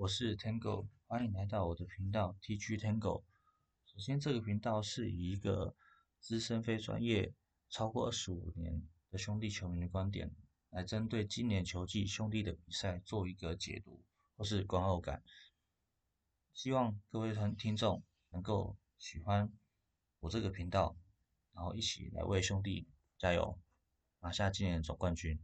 我是 Tango，欢迎来到我的频道 TG Tango。首先，这个频道是以一个资深非专业超过二十五年的兄弟球迷的观点，来针对今年球季兄弟的比赛做一个解读或是观后感。希望各位团听众能够喜欢我这个频道，然后一起来为兄弟加油，拿下今年的总冠军。